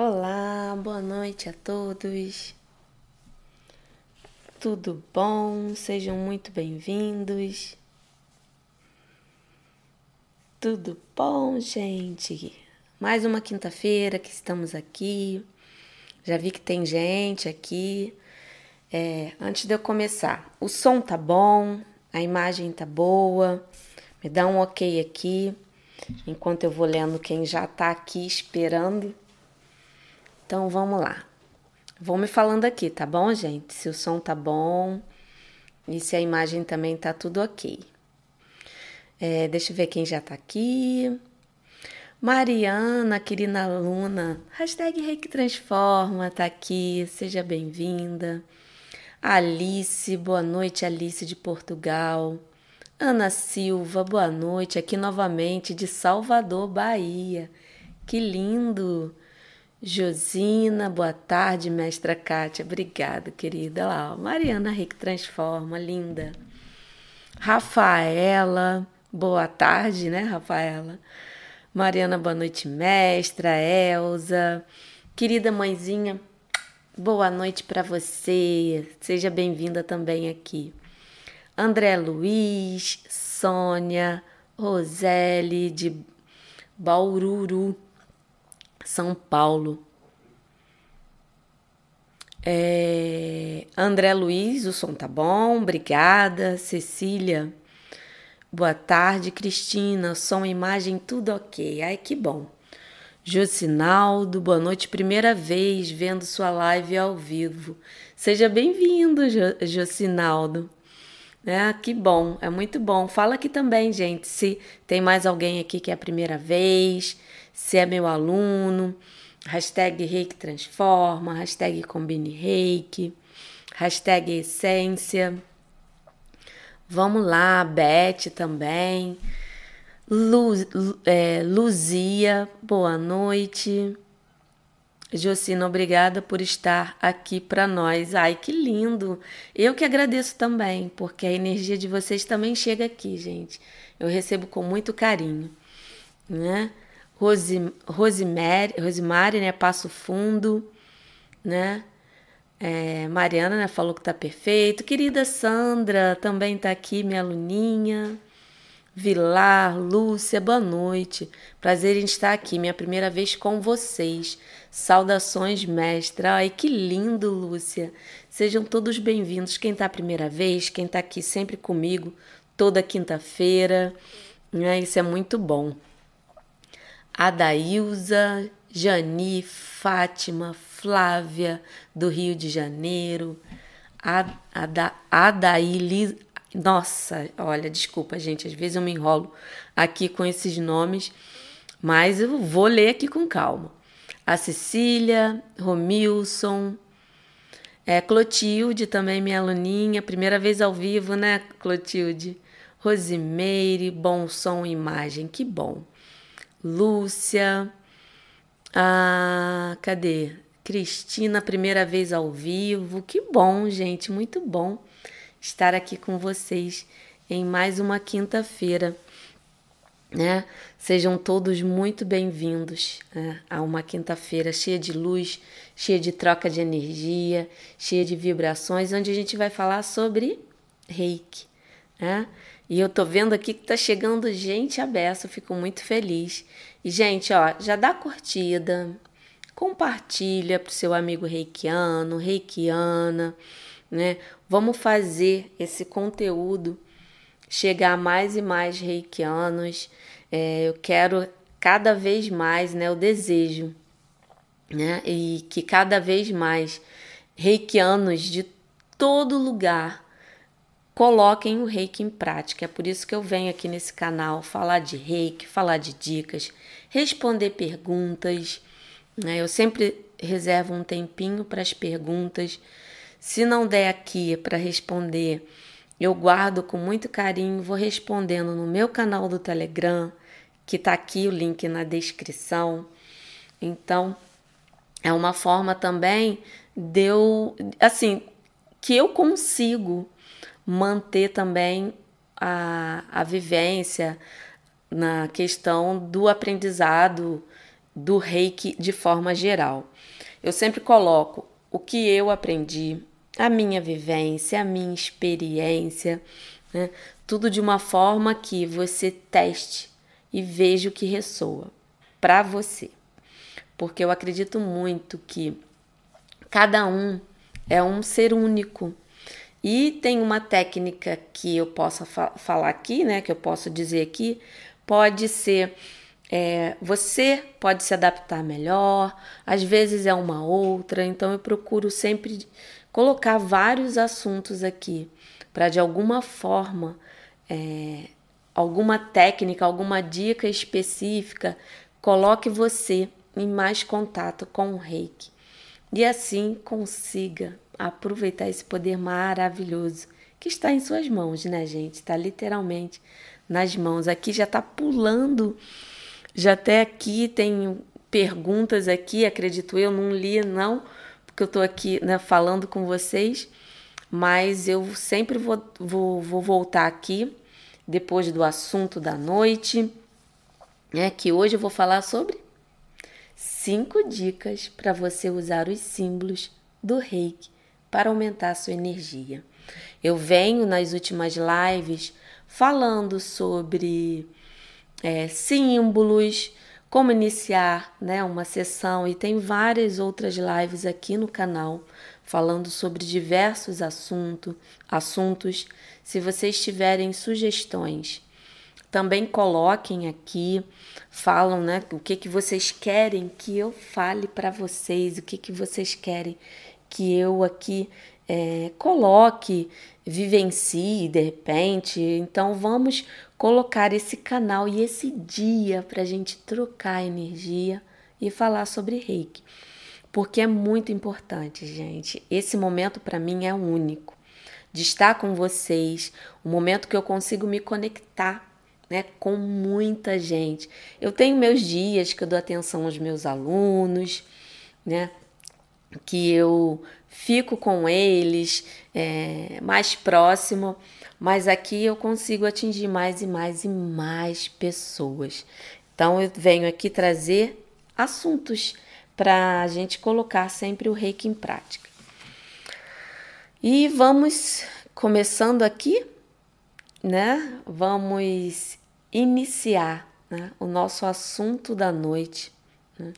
Olá, boa noite a todos. Tudo bom? Sejam muito bem-vindos. Tudo bom, gente? Mais uma quinta-feira que estamos aqui. Já vi que tem gente aqui. É, antes de eu começar, o som tá bom, a imagem tá boa. Me dá um ok aqui, enquanto eu vou lendo quem já tá aqui esperando. Então vamos lá. Vão me falando aqui, tá bom, gente? Se o som tá bom e se a imagem também tá tudo ok. É, deixa eu ver quem já tá aqui. Mariana, querida aluna, hashtag Reiki Transforma, tá aqui, seja bem-vinda. Alice, boa noite, Alice de Portugal. Ana Silva, boa noite, aqui novamente de Salvador, Bahia. Que lindo! Josina, boa tarde, mestra Kátia. Obrigada, querida. Lá, Mariana Rick Transforma, linda. Rafaela, boa tarde, né, Rafaela? Mariana, boa noite, mestra. Elza, querida mãezinha, boa noite para você. Seja bem-vinda também aqui. André Luiz, Sônia, Roseli de Baururu. São Paulo. É, André Luiz, o som tá bom, obrigada. Cecília, boa tarde. Cristina, som, imagem, tudo ok. Ai, que bom. Josinaldo, boa noite, primeira vez vendo sua live ao vivo. Seja bem-vindo, Josinaldo. É, que bom, é muito bom. Fala aqui também, gente, se tem mais alguém aqui que é a primeira vez, se é meu aluno, hashtag Reiki Transforma, hashtag Combine Reiki, hashtag Essência. Vamos lá, Beth também. Luz, é, Luzia, boa noite. Jocina, obrigada por estar aqui para nós. Ai, que lindo! Eu que agradeço também, porque a energia de vocês também chega aqui, gente. Eu recebo com muito carinho, né? Rosi, Rosemary, né? Passo Fundo, né? É, Mariana, né? Falou que tá perfeito. Querida Sandra, também tá aqui, minha aluninha. Vilar, Lúcia, boa noite. Prazer em estar aqui, minha primeira vez com vocês. Saudações, mestra. Ai, que lindo, Lúcia. Sejam todos bem-vindos. Quem tá a primeira vez, quem tá aqui sempre comigo, toda quinta-feira. Né? Isso é muito bom. Adailza, Jani, Fátima, Flávia, do Rio de Janeiro, Ada, Adaili. Nossa, olha, desculpa, gente, às vezes eu me enrolo aqui com esses nomes, mas eu vou ler aqui com calma. A Cecília, Romilson, é, Clotilde, também minha aluninha, primeira vez ao vivo, né, Clotilde? Rosimeire, bom som e imagem, que bom. Lúcia, ah, cadê? Cristina, primeira vez ao vivo. Que bom, gente, muito bom estar aqui com vocês em mais uma quinta-feira. Né? Sejam todos muito bem-vindos né? a uma quinta-feira cheia de luz, cheia de troca de energia, cheia de vibrações, onde a gente vai falar sobre reiki. Né? E eu tô vendo aqui que tá chegando gente abessa, eu fico muito feliz. E, gente, ó, já dá curtida, compartilha pro seu amigo reikiano, reikiana, né? Vamos fazer esse conteúdo chegar a mais e mais reikianos. É, eu quero cada vez mais, né? O desejo, né? E que cada vez mais reikianos de todo lugar coloquem o reiki em prática. É por isso que eu venho aqui nesse canal falar de reiki, falar de dicas, responder perguntas. Né? Eu sempre reservo um tempinho para as perguntas. Se não der aqui para responder, eu guardo com muito carinho, vou respondendo no meu canal do Telegram, que está aqui o link na descrição. Então, é uma forma também de eu, assim, que eu consigo manter também a, a vivência na questão do aprendizado do reiki de forma geral. Eu sempre coloco o que eu aprendi, a minha vivência, a minha experiência, né? tudo de uma forma que você teste e veja o que ressoa para você. Porque eu acredito muito que cada um é um ser único. E tem uma técnica que eu posso fa falar aqui, né? Que eu posso dizer aqui, pode ser é, você pode se adaptar melhor, às vezes é uma outra, então eu procuro sempre colocar vários assuntos aqui para de alguma forma, é, alguma técnica, alguma dica específica, coloque você em mais contato com o reiki e assim consiga aproveitar esse poder maravilhoso que está em suas mãos, né, gente? Está literalmente nas mãos. Aqui já está pulando já até aqui tem perguntas aqui, acredito eu, não li não, porque eu estou aqui né, falando com vocês, mas eu sempre vou, vou, vou voltar aqui depois do assunto da noite, né, que hoje eu vou falar sobre cinco dicas para você usar os símbolos do reiki para aumentar a sua energia. Eu venho nas últimas lives falando sobre é, símbolos, como iniciar né, uma sessão e tem várias outras lives aqui no canal falando sobre diversos assunto, assuntos. Se vocês tiverem sugestões, também coloquem aqui, falam né, o que, que vocês querem que eu fale para vocês, o que, que vocês querem que eu aqui é, coloque, vivencie de repente. Então vamos colocar esse canal e esse dia para a gente trocar energia e falar sobre reiki. Porque é muito importante, gente. Esse momento para mim é único. De estar com vocês, o um momento que eu consigo me conectar né, com muita gente. Eu tenho meus dias que eu dou atenção aos meus alunos, né, que eu fico com eles é, mais próximo, mas aqui eu consigo atingir mais e mais e mais pessoas. Então eu venho aqui trazer assuntos para a gente colocar sempre o reiki em prática. E vamos começando aqui, né? Vamos iniciar né? o nosso assunto da noite. Né?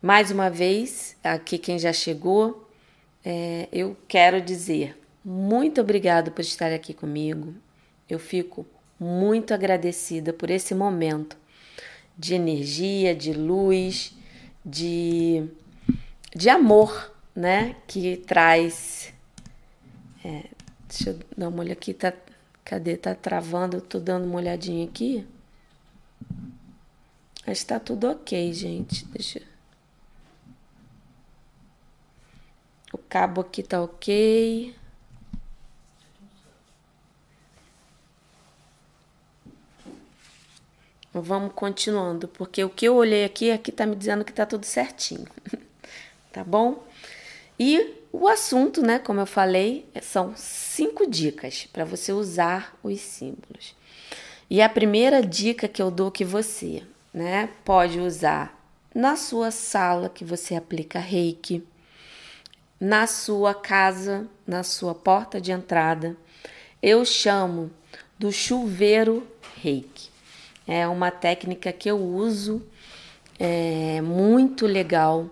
Mais uma vez, aqui quem já chegou, é, eu quero dizer muito obrigado por estar aqui comigo. Eu fico muito agradecida por esse momento de energia, de luz, de, de amor, né? Que traz. É, deixa eu dar uma olhada aqui, tá, cadê? Tá travando, eu tô dando uma olhadinha aqui. Mas tá tudo ok, gente. Deixa O cabo aqui tá ok. Vamos continuando, porque o que eu olhei aqui, aqui tá me dizendo que tá tudo certinho. tá bom? E o assunto, né, como eu falei, são cinco dicas para você usar os símbolos. E a primeira dica que eu dou que você, né, pode usar na sua sala que você aplica Reiki, na sua casa, na sua porta de entrada. Eu chamo do chuveiro Reiki. É uma técnica que eu uso, é muito legal,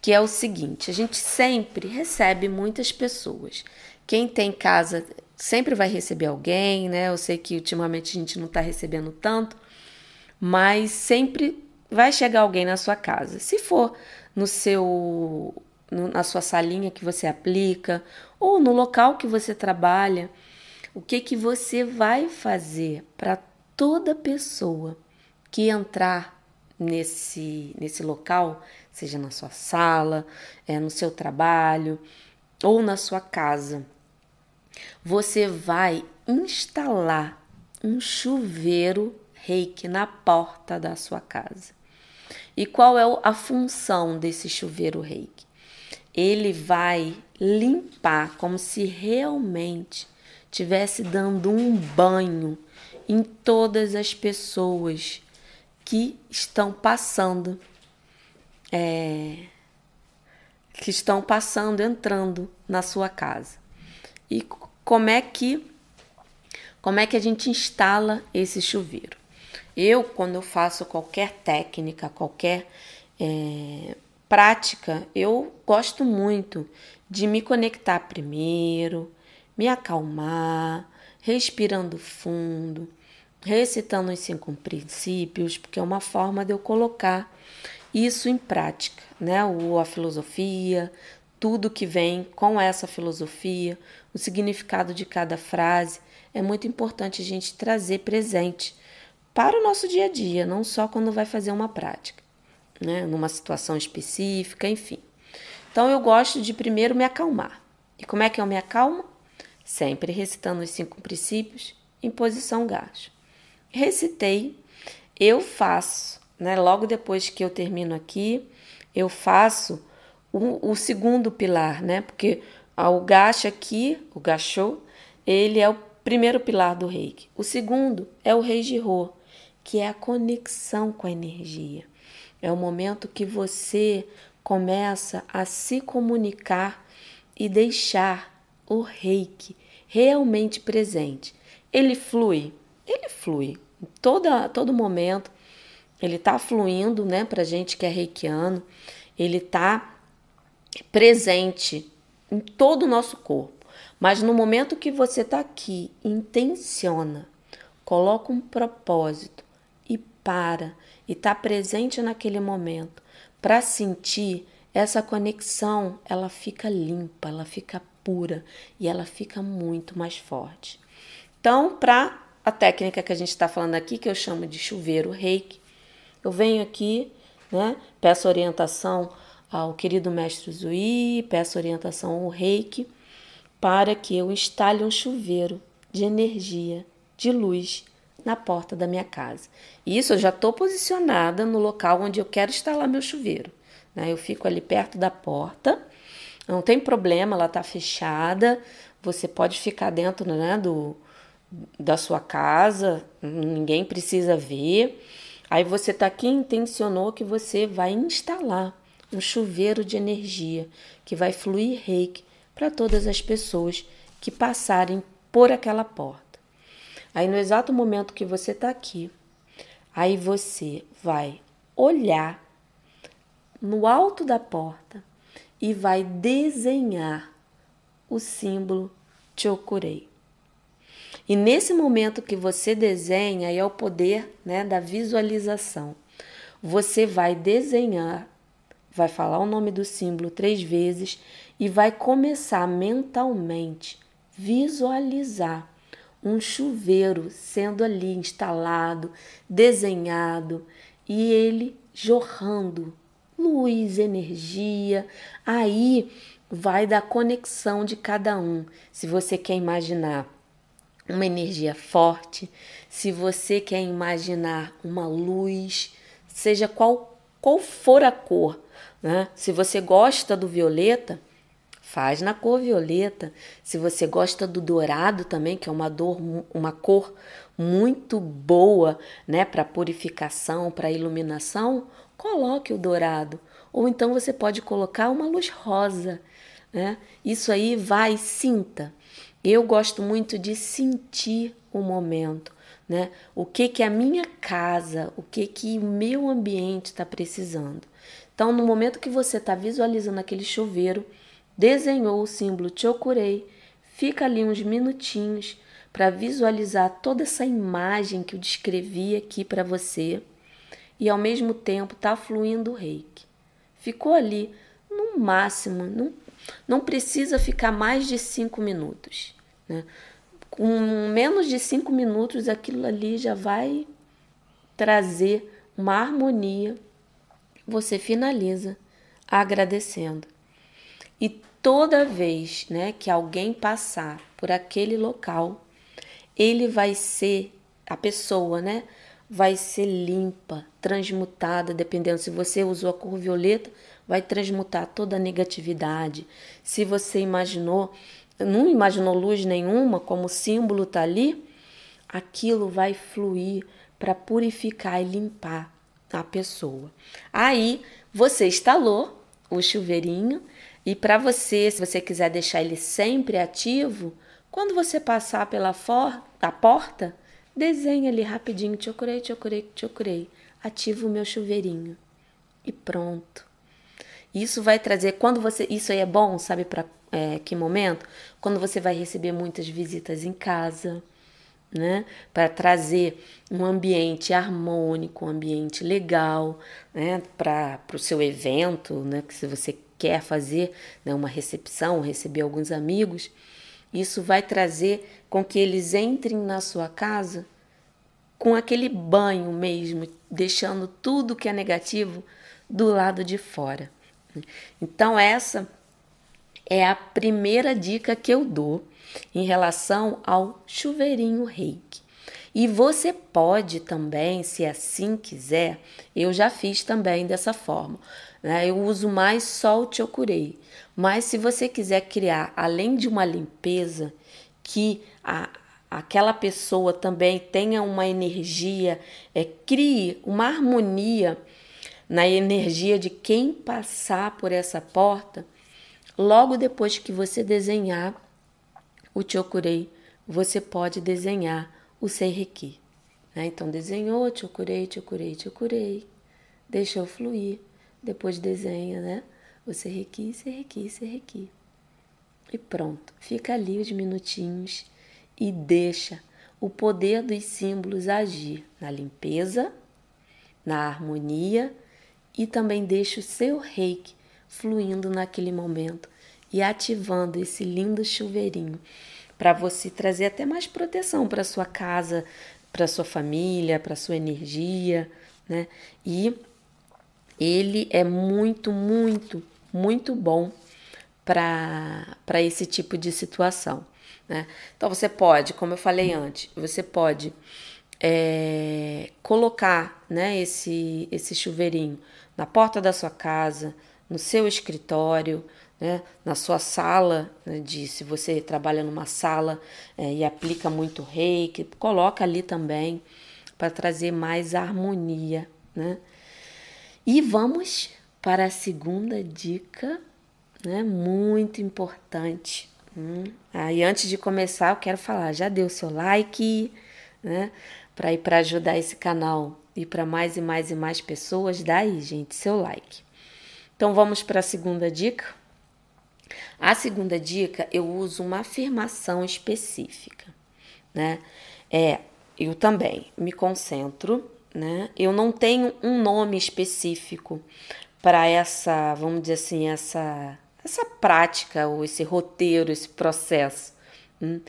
que é o seguinte: a gente sempre recebe muitas pessoas. Quem tem casa sempre vai receber alguém, né? Eu sei que ultimamente a gente não está recebendo tanto, mas sempre vai chegar alguém na sua casa. Se for no seu na sua salinha que você aplica ou no local que você trabalha, o que que você vai fazer para toda pessoa que entrar nesse, nesse local, seja na sua sala, é, no seu trabalho ou na sua casa, você vai instalar um chuveiro reiki na porta da sua casa. E qual é a função desse chuveiro reiki? Ele vai limpar como se realmente tivesse dando um banho em todas as pessoas que estão passando é, que estão passando, entrando na sua casa. E como é que como é que a gente instala esse chuveiro? Eu, quando eu faço qualquer técnica, qualquer é, prática, eu gosto muito de me conectar primeiro, me acalmar, respirando fundo, recitando os cinco princípios, porque é uma forma de eu colocar isso em prática, né? O, a filosofia, tudo que vem com essa filosofia, o significado de cada frase, é muito importante a gente trazer presente para o nosso dia a dia, não só quando vai fazer uma prática, né? Numa situação específica, enfim. Então eu gosto de primeiro me acalmar. E como é que eu me acalmo? Sempre recitando os cinco princípios em posição gacho. Recitei, eu faço, né? Logo depois que eu termino aqui, eu faço o, o segundo pilar, né? Porque o gacha aqui, o gachô, ele é o primeiro pilar do reiki. O segundo é o rei Jiro, que é a conexão com a energia. É o momento que você começa a se comunicar e deixar o reiki realmente presente. Ele flui, ele flui. Toda, todo momento, ele está fluindo, né, para gente que é reikiano, ele está presente em todo o nosso corpo. Mas no momento que você está aqui, intenciona, coloca um propósito e para e está presente naquele momento para sentir essa conexão, ela fica limpa, ela fica pura e ela fica muito mais forte. Então, para a técnica que a gente está falando aqui, que eu chamo de chuveiro reiki, eu venho aqui, né, peço orientação ao querido mestre Zui, peço orientação ao reiki, para que eu instale um chuveiro de energia, de luz na porta da minha casa. Isso eu já estou posicionada no local onde eu quero instalar meu chuveiro. Né? Eu fico ali perto da porta, não tem problema, ela está fechada, você pode ficar dentro né, do, da sua casa, ninguém precisa ver. Aí você está aqui intencionou que você vai instalar um chuveiro de energia que vai fluir reiki para todas as pessoas que passarem por aquela porta. Aí no exato momento que você está aqui, aí você vai olhar no alto da porta e vai desenhar o símbolo Chokurei. E nesse momento que você desenha, é o poder né, da visualização. Você vai desenhar, vai falar o nome do símbolo três vezes e vai começar mentalmente visualizar um chuveiro sendo ali instalado, desenhado e ele jorrando luz, energia. Aí vai da conexão de cada um. Se você quer imaginar uma energia forte, se você quer imaginar uma luz, seja qual, qual for a cor, né? Se você gosta do violeta, faz na cor violeta. Se você gosta do dourado também, que é uma, dor, uma cor muito boa, né, para purificação, para iluminação, coloque o dourado. Ou então você pode colocar uma luz rosa, né? Isso aí vai, sinta. Eu gosto muito de sentir o momento, né? O que que a minha casa, o que que o meu ambiente está precisando. Então, no momento que você está visualizando aquele chuveiro, desenhou o símbolo Chokurei, fica ali uns minutinhos para visualizar toda essa imagem que eu descrevi aqui para você e ao mesmo tempo está fluindo o reiki. Ficou ali no máximo, não, não precisa ficar mais de cinco minutos. Né? Com menos de cinco minutos, aquilo ali já vai trazer uma harmonia. Você finaliza agradecendo. E toda vez né, que alguém passar por aquele local, ele vai ser, a pessoa, né? vai ser limpa, transmutada, dependendo se você usou a cor violeta, vai transmutar toda a negatividade. Se você imaginou, não imaginou luz nenhuma, como o símbolo está ali, aquilo vai fluir para purificar e limpar a pessoa. Aí você instalou o chuveirinho e para você, se você quiser deixar ele sempre ativo, quando você passar pela for a porta, desenha ali rapidinho, chokurei, chokurei, chokurei, ativa o meu chuveirinho e pronto. Isso vai trazer, quando você, isso aí é bom, sabe para é, que momento? Quando você vai receber muitas visitas em casa, né? Para trazer um ambiente harmônico, um ambiente legal, né? Para o seu evento, né? Que se você quer fazer né? uma recepção, receber alguns amigos, isso vai trazer com que eles entrem na sua casa com aquele banho mesmo, deixando tudo que é negativo do lado de fora. Então, essa é a primeira dica que eu dou em relação ao chuveirinho reiki. E você pode também, se assim quiser, eu já fiz também dessa forma. Né? Eu uso mais só o chokurei. Mas se você quiser criar, além de uma limpeza, que a, aquela pessoa também tenha uma energia, é, crie uma harmonia na energia de quem passar por essa porta, logo depois que você desenhar o Chokurei, você pode desenhar o Seireki. Né? Então, desenhou Chokurei, Chokurei, Chokurei, deixou fluir, depois desenha né? o Seireki, Seireki, Seireki. E pronto, fica ali os minutinhos e deixa o poder dos símbolos agir na limpeza, na harmonia e também deixe o seu reiki fluindo naquele momento e ativando esse lindo chuveirinho para você trazer até mais proteção para sua casa, para sua família, para sua energia, né? E ele é muito, muito, muito bom para esse tipo de situação. Né? Então você pode, como eu falei antes, você pode é, colocar né, esse, esse chuveirinho na porta da sua casa, no seu escritório, né, na sua sala, né, de se você trabalha numa sala é, e aplica muito reiki, coloca ali também para trazer mais harmonia, né? E vamos para a segunda dica, né, muito importante. Hum. Aí antes de começar, eu quero falar, já deu seu like, né? Para ir para ajudar esse canal e para mais e mais e mais pessoas, dá aí, gente, seu like. Então vamos para a segunda dica. A segunda dica, eu uso uma afirmação específica, né? É, eu também me concentro, né? Eu não tenho um nome específico para essa, vamos dizer assim, essa essa prática ou esse roteiro, esse processo. Hum?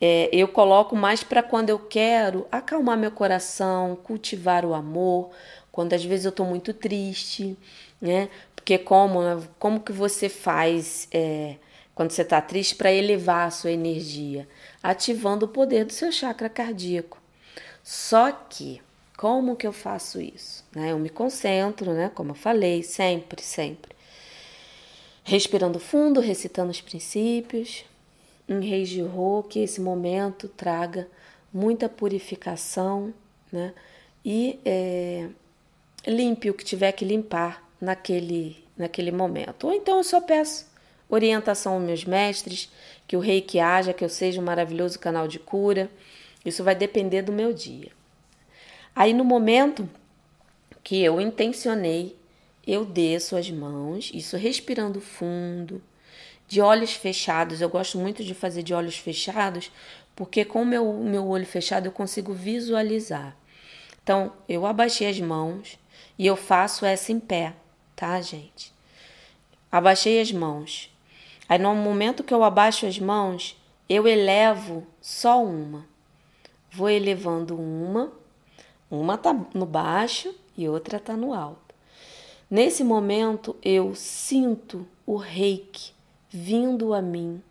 É, eu coloco mais para quando eu quero acalmar meu coração, cultivar o amor, quando às vezes eu estou muito triste, né? Porque como, como que você faz é, quando você está triste para elevar a sua energia? Ativando o poder do seu chakra cardíaco. Só que, como que eu faço isso? Né? Eu me concentro, né? Como eu falei, sempre, sempre. Respirando fundo, recitando os princípios, em Reis de Rô, que esse momento traga muita purificação, né? E é, limpe o que tiver que limpar naquele, naquele momento. Ou então eu só peço orientação aos meus mestres, que o rei que haja, que eu seja um maravilhoso canal de cura. Isso vai depender do meu dia. Aí no momento que eu intencionei, eu desço as mãos, isso respirando fundo, de olhos fechados. Eu gosto muito de fazer de olhos fechados, porque com o meu, meu olho fechado eu consigo visualizar. Então, eu abaixei as mãos e eu faço essa em pé, tá, gente? Abaixei as mãos. Aí, no momento que eu abaixo as mãos, eu elevo só uma. Vou elevando uma, uma tá no baixo e outra tá no alto. Nesse momento, eu sinto o reiki vindo a mim,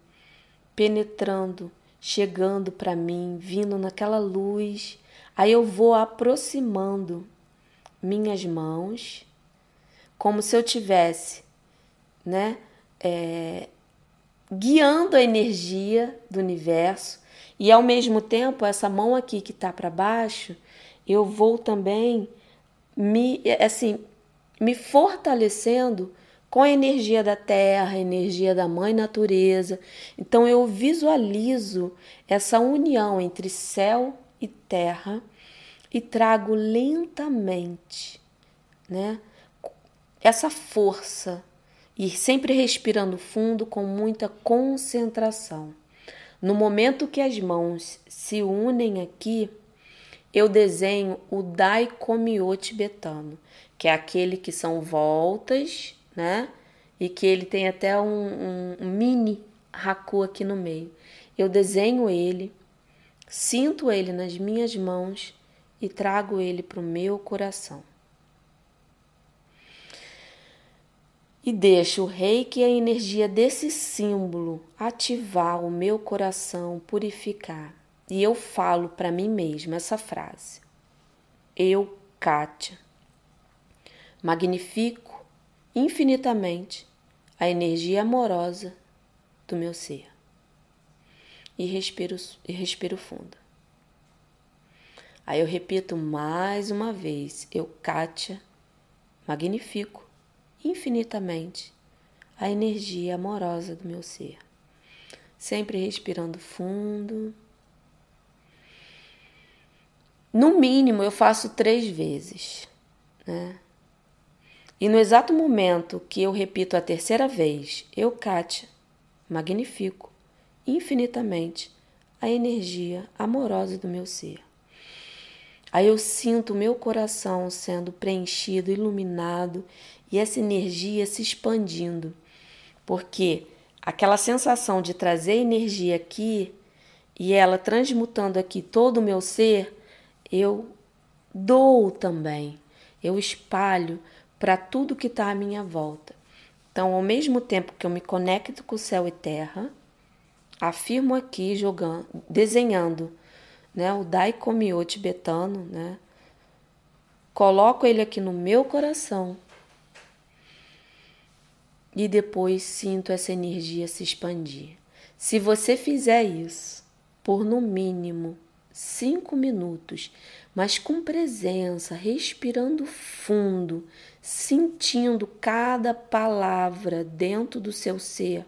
penetrando, chegando para mim, vindo naquela luz. Aí eu vou aproximando minhas mãos, como se eu tivesse, né, é, guiando a energia do universo e ao mesmo tempo essa mão aqui que está para baixo, eu vou também me, assim, me fortalecendo com a energia da terra, a energia da mãe natureza. Então eu visualizo essa união entre céu e terra e trago lentamente, né? Essa força e sempre respirando fundo com muita concentração. No momento que as mãos se unem aqui, eu desenho o Daikomyo tibetano, que é aquele que são voltas, né? E que ele tem até um, um, mini haku aqui no meio. Eu desenho ele, sinto ele nas minhas mãos e trago ele para o meu coração. E deixo o reiki e a energia desse símbolo ativar o meu coração, purificar. E eu falo para mim mesma essa frase. Eu, Kátia, magnifico infinitamente a energia amorosa do meu ser. E respiro, e respiro fundo. Aí eu repito mais uma vez: eu, Kátia, magnifico infinitamente a energia amorosa do meu ser. Sempre respirando fundo. No mínimo, eu faço três vezes, né? E no exato momento que eu repito a terceira vez, eu, Kátia, magnifico infinitamente a energia amorosa do meu ser. Aí eu sinto o meu coração sendo preenchido, iluminado e essa energia se expandindo, porque aquela sensação de trazer energia aqui e ela transmutando aqui todo o meu ser, eu dou também, eu espalho para tudo que está à minha volta. Então, ao mesmo tempo que eu me conecto com o céu e terra, afirmo aqui jogando, desenhando né, o Daikomyo tibetano, né? Coloco ele aqui no meu coração e depois sinto essa energia se expandir. Se você fizer isso por no mínimo cinco minutos, mas com presença, respirando fundo, sentindo cada palavra dentro do seu ser,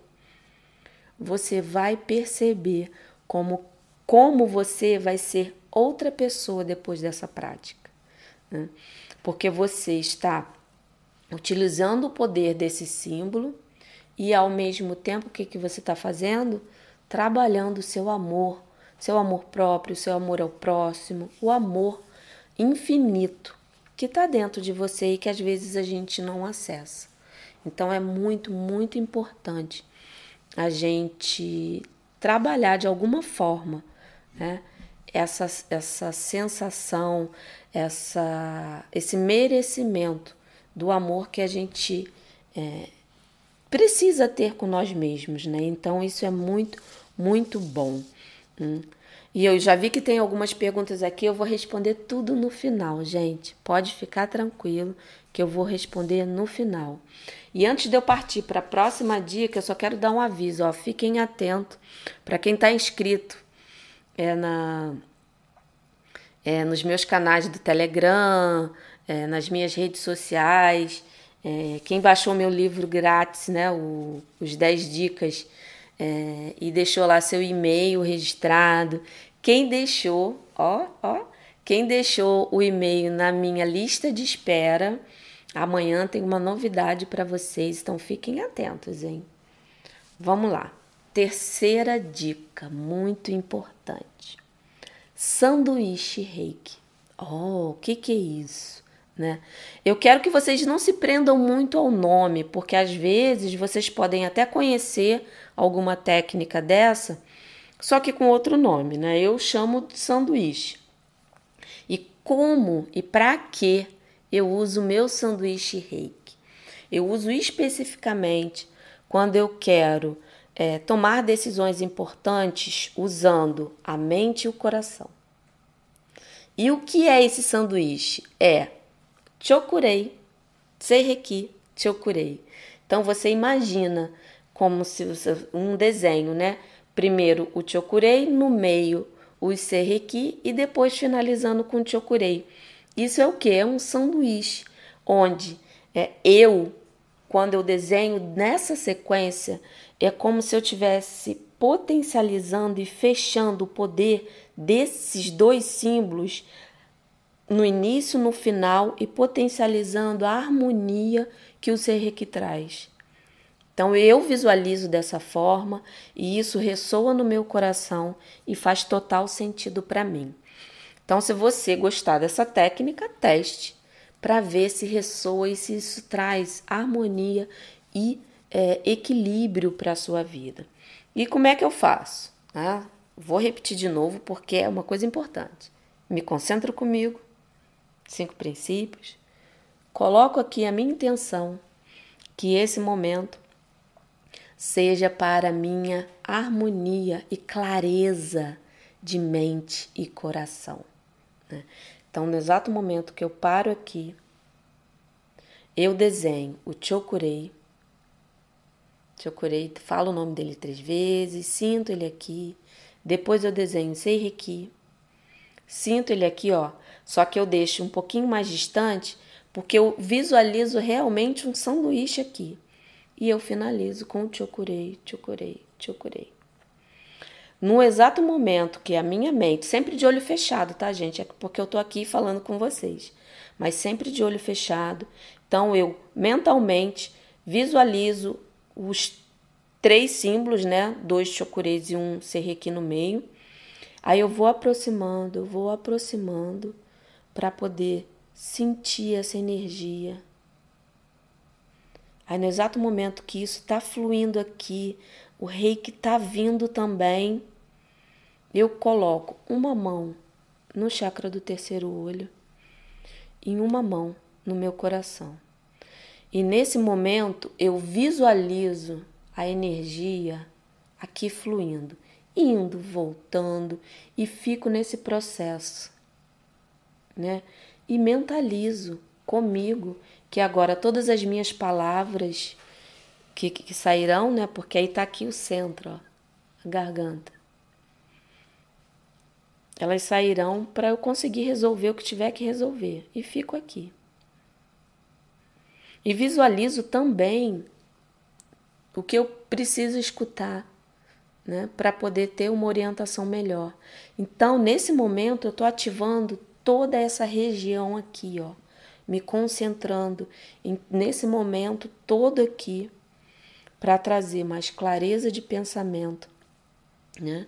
você vai perceber como como você vai ser outra pessoa depois dessa prática. Né? Porque você está utilizando o poder desse símbolo e, ao mesmo tempo, o que, que você está fazendo? Trabalhando o seu amor, seu amor próprio, seu amor ao próximo, o amor infinito que está dentro de você e que às vezes a gente não acessa. Então é muito, muito importante a gente trabalhar de alguma forma né? Essa, essa sensação, essa, esse merecimento do amor que a gente é, precisa ter com nós mesmos, né? Então isso é muito, muito bom. Hum. E eu já vi que tem algumas perguntas aqui, eu vou responder tudo no final, gente. Pode ficar tranquilo que eu vou responder no final. E antes de eu partir para a próxima dica, eu só quero dar um aviso, ó, fiquem atentos para quem está inscrito é na é, nos meus canais do Telegram, é, nas minhas redes sociais. É, quem baixou meu livro grátis, né, o, os 10 dicas, é, e deixou lá seu e-mail registrado. Quem deixou, ó, ó, quem deixou o e-mail na minha lista de espera, amanhã tem uma novidade para vocês, então fiquem atentos, hein? Vamos lá. Terceira dica, muito importante. Sanduíche reiki. Oh, o que, que é isso? Né? Eu quero que vocês não se prendam muito ao nome, porque às vezes vocês podem até conhecer alguma técnica dessa, só que com outro nome, né? Eu chamo de sanduíche. E como e para que eu uso o meu sanduíche reiki? Eu uso especificamente quando eu quero é, tomar decisões importantes usando a mente e o coração. E o que é esse sanduíche? É chokurei, seireki, chokurei. Então você imagina como se um desenho, né? Primeiro o chokurei, no meio o seireki e depois finalizando com o chokurei. Isso é o que? É um sanduíche onde É eu, quando eu desenho nessa sequência, é como se eu tivesse potencializando e fechando o poder desses dois símbolos no início, no final e potencializando a harmonia que o ser Reiki traz. Então eu visualizo dessa forma e isso ressoa no meu coração e faz total sentido para mim. Então, se você gostar dessa técnica, teste para ver se ressoa e se isso traz harmonia e é, equilíbrio para a sua vida. E como é que eu faço? Ah, vou repetir de novo porque é uma coisa importante. Me concentro comigo, cinco princípios, coloco aqui a minha intenção que esse momento seja para minha harmonia e clareza de mente e coração. Né? Então, no exato momento que eu paro aqui, eu desenho o Chokurei. Chokurei, falo o nome dele três vezes, sinto ele aqui. Depois eu desenho Seireki. Sinto ele aqui, ó. Só que eu deixo um pouquinho mais distante, porque eu visualizo realmente um sanduíche aqui. E eu finalizo com o Chokurei, Chokurei, Chokurei. No exato momento que a minha mente, sempre de olho fechado, tá, gente? É porque eu tô aqui falando com vocês, mas sempre de olho fechado. Então eu mentalmente visualizo os três símbolos, né? Dois chocureis e um serrequi no meio. Aí eu vou aproximando, eu vou aproximando para poder sentir essa energia. Aí no exato momento que isso está fluindo aqui, o reiki está vindo também, eu coloco uma mão no chakra do terceiro olho e uma mão no meu coração. E nesse momento eu visualizo a energia aqui fluindo, indo, voltando e fico nesse processo, né? E mentalizo comigo que agora todas as minhas palavras que, que sairão, né? Porque aí tá aqui o centro, ó, a garganta elas sairão para eu conseguir resolver o que tiver que resolver e fico aqui. E visualizo também o que eu preciso escutar, né, para poder ter uma orientação melhor. Então, nesse momento, eu estou ativando toda essa região aqui, ó, me concentrando em, nesse momento todo aqui para trazer mais clareza de pensamento, né,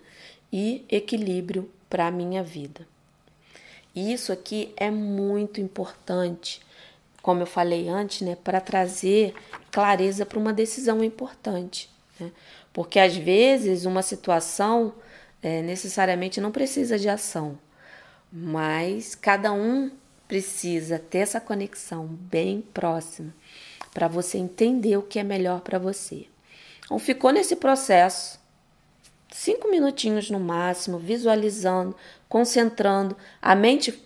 e equilíbrio para a minha vida. E isso aqui é muito importante, como eu falei antes, né, para trazer clareza para uma decisão importante. Né? Porque às vezes uma situação é, necessariamente não precisa de ação, mas cada um precisa ter essa conexão bem próxima para você entender o que é melhor para você. Então, ficou nesse processo cinco minutinhos no máximo, visualizando, concentrando. A mente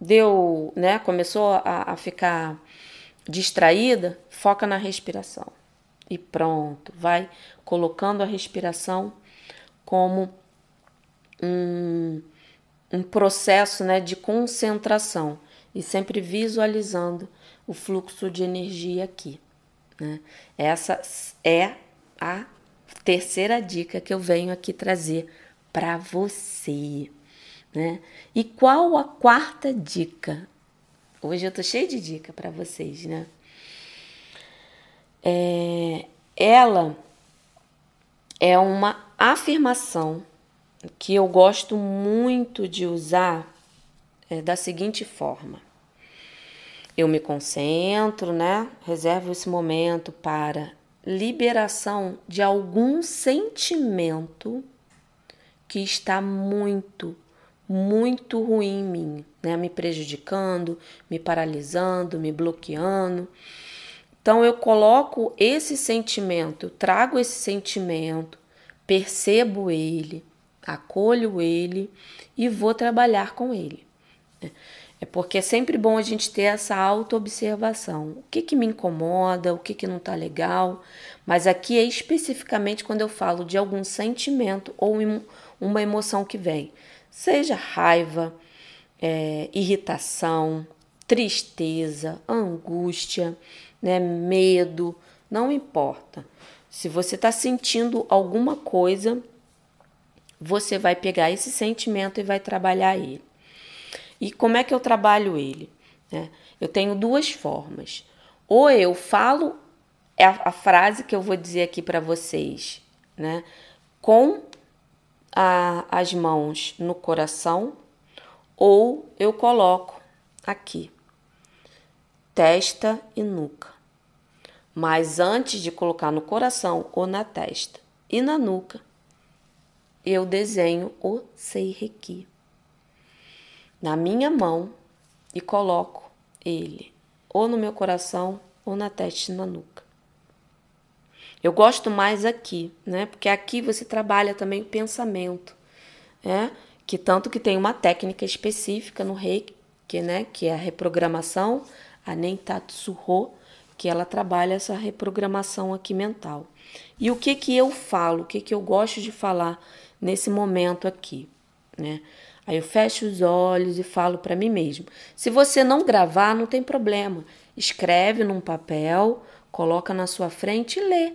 deu, né? Começou a, a ficar distraída, foca na respiração. E pronto, vai colocando a respiração como um, um processo né, de concentração e sempre visualizando o fluxo de energia aqui. Né? Essa é a terceira dica que eu venho aqui trazer para você, né? E qual a quarta dica? Hoje eu tô cheio de dica para vocês, né? É, ela é uma afirmação que eu gosto muito de usar é, da seguinte forma: eu me concentro, né? Reservo esse momento para liberação de algum sentimento que está muito, muito ruim em mim, né? Me prejudicando, me paralisando, me bloqueando. Então eu coloco esse sentimento, eu trago esse sentimento, percebo ele, acolho ele e vou trabalhar com ele. É porque é sempre bom a gente ter essa autoobservação. O que, que me incomoda, o que, que não está legal. Mas aqui é especificamente quando eu falo de algum sentimento ou uma emoção que vem. Seja raiva, é, irritação, tristeza, angústia, né, medo, não importa. Se você está sentindo alguma coisa, você vai pegar esse sentimento e vai trabalhar ele. E como é que eu trabalho ele? Né? Eu tenho duas formas. Ou eu falo a, a frase que eu vou dizer aqui para vocês, né? Com a, as mãos no coração, ou eu coloco aqui, testa e nuca. Mas antes de colocar no coração ou na testa e na nuca, eu desenho o Seireki na minha mão e coloco ele ou no meu coração ou na testa e na nuca. Eu gosto mais aqui, né? Porque aqui você trabalha também o pensamento, né? Que tanto que tem uma técnica específica no Reiki, que, né, que é a reprogramação, a Nentatsuho, que ela trabalha essa reprogramação aqui mental. E o que que eu falo, o que que eu gosto de falar nesse momento aqui, né? Aí eu fecho os olhos e falo para mim mesmo. Se você não gravar, não tem problema. Escreve num papel, coloca na sua frente e lê.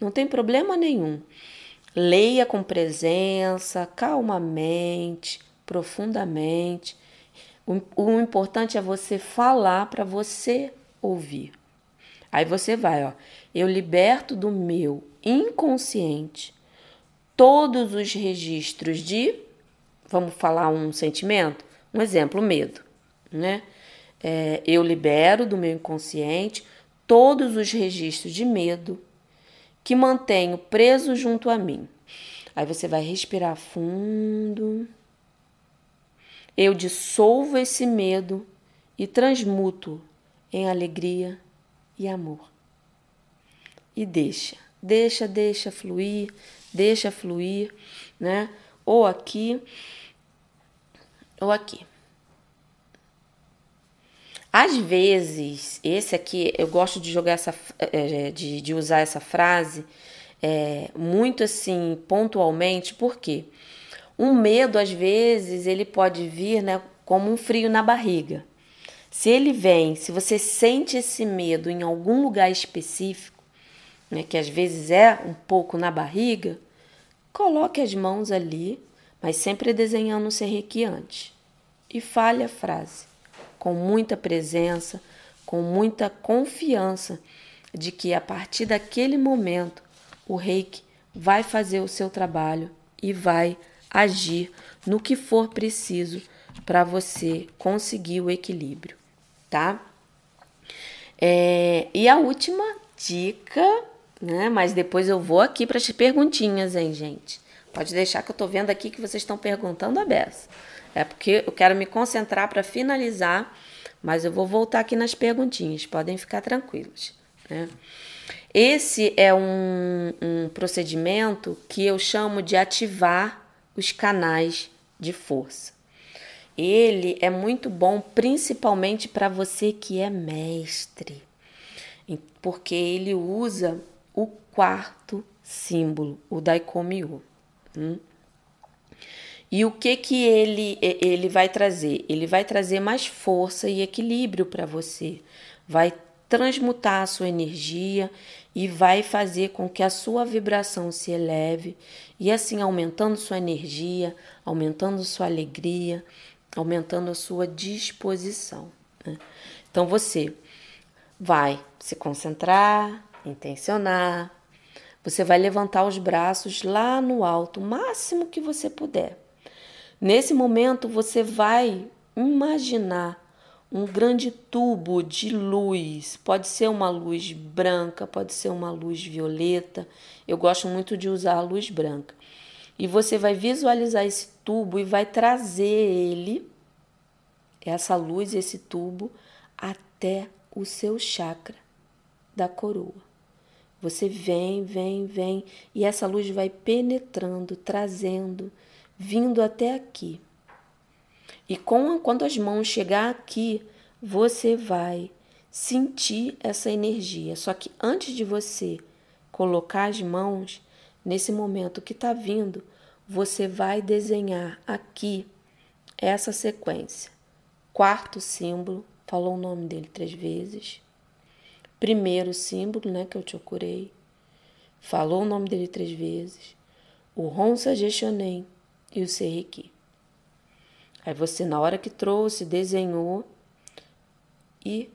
Não tem problema nenhum. Leia com presença, calmamente, profundamente. O, o importante é você falar para você ouvir. Aí você vai, ó. Eu liberto do meu inconsciente todos os registros de Vamos falar um sentimento? Um exemplo, medo, né? É, eu libero do meu inconsciente todos os registros de medo que mantenho preso junto a mim. Aí você vai respirar fundo. Eu dissolvo esse medo e transmuto em alegria e amor. E deixa, deixa, deixa fluir, deixa fluir, né? Ou aqui ou aqui. Às vezes, esse aqui, eu gosto de jogar essa, é, de, de usar essa frase é, muito assim, pontualmente, porque um medo, às vezes, ele pode vir né, como um frio na barriga. Se ele vem, se você sente esse medo em algum lugar específico, né, que às vezes é um pouco na barriga, coloque as mãos ali mas sempre desenhando o serrequi antes. E fale a frase, com muita presença, com muita confiança de que a partir daquele momento o reiki vai fazer o seu trabalho e vai agir no que for preciso para você conseguir o equilíbrio, tá? É, e a última dica, né? Mas depois eu vou aqui para as perguntinhas, hein, gente? Pode deixar que eu estou vendo aqui que vocês estão perguntando a beça. É porque eu quero me concentrar para finalizar, mas eu vou voltar aqui nas perguntinhas. Podem ficar tranquilos. Né? Esse é um, um procedimento que eu chamo de ativar os canais de força. Ele é muito bom, principalmente para você que é mestre, porque ele usa quarto símbolo, o Daikomiu. Hum? E o que que ele ele vai trazer? Ele vai trazer mais força e equilíbrio para você. Vai transmutar a sua energia e vai fazer com que a sua vibração se eleve e assim aumentando sua energia, aumentando sua alegria, aumentando a sua disposição. Né? Então você vai se concentrar, intencionar, você vai levantar os braços lá no alto, o máximo que você puder. Nesse momento, você vai imaginar um grande tubo de luz. Pode ser uma luz branca, pode ser uma luz violeta. Eu gosto muito de usar a luz branca. E você vai visualizar esse tubo e vai trazer ele, essa luz, esse tubo, até o seu chakra da coroa. Você vem, vem, vem e essa luz vai penetrando, trazendo, vindo até aqui. E com, quando as mãos chegar aqui, você vai sentir essa energia. Só que antes de você colocar as mãos nesse momento que está vindo, você vai desenhar aqui essa sequência. Quarto símbolo, falou o nome dele três vezes. Primeiro símbolo, né, que eu te curei. Falou o nome dele três vezes. O Honsa Geshonen e o Seriki. Aí você, na hora que trouxe, desenhou e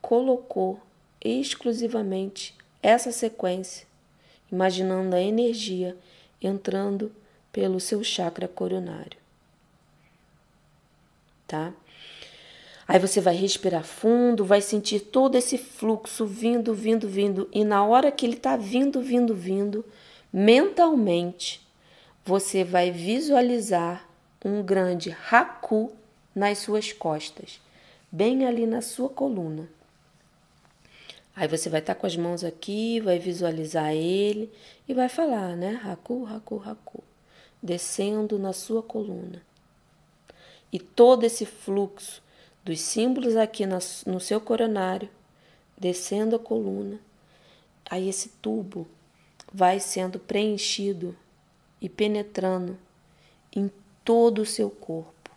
colocou exclusivamente essa sequência, imaginando a energia entrando pelo seu chakra coronário. Tá? Aí você vai respirar fundo, vai sentir todo esse fluxo vindo, vindo, vindo. E na hora que ele está vindo, vindo, vindo, mentalmente, você vai visualizar um grande Haku nas suas costas, bem ali na sua coluna. Aí você vai estar tá com as mãos aqui, vai visualizar ele e vai falar, né? Haku, Haku, Haku, descendo na sua coluna. E todo esse fluxo dos símbolos aqui no seu coronário, descendo a coluna, aí esse tubo vai sendo preenchido e penetrando em todo o seu corpo.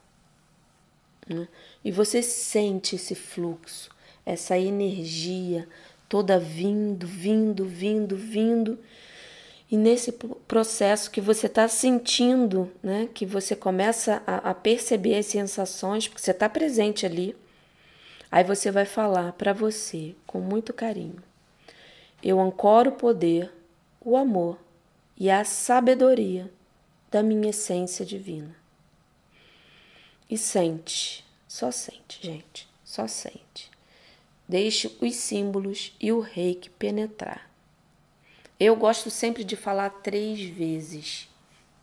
Né? E você sente esse fluxo, essa energia toda vindo, vindo, vindo, vindo. E nesse processo que você está sentindo, né, que você começa a, a perceber as sensações, porque você está presente ali, aí você vai falar para você com muito carinho: Eu ancoro o poder, o amor e a sabedoria da minha essência divina. E sente, só sente, gente, só sente. Deixe os símbolos e o reiki penetrar. Eu gosto sempre de falar três vezes.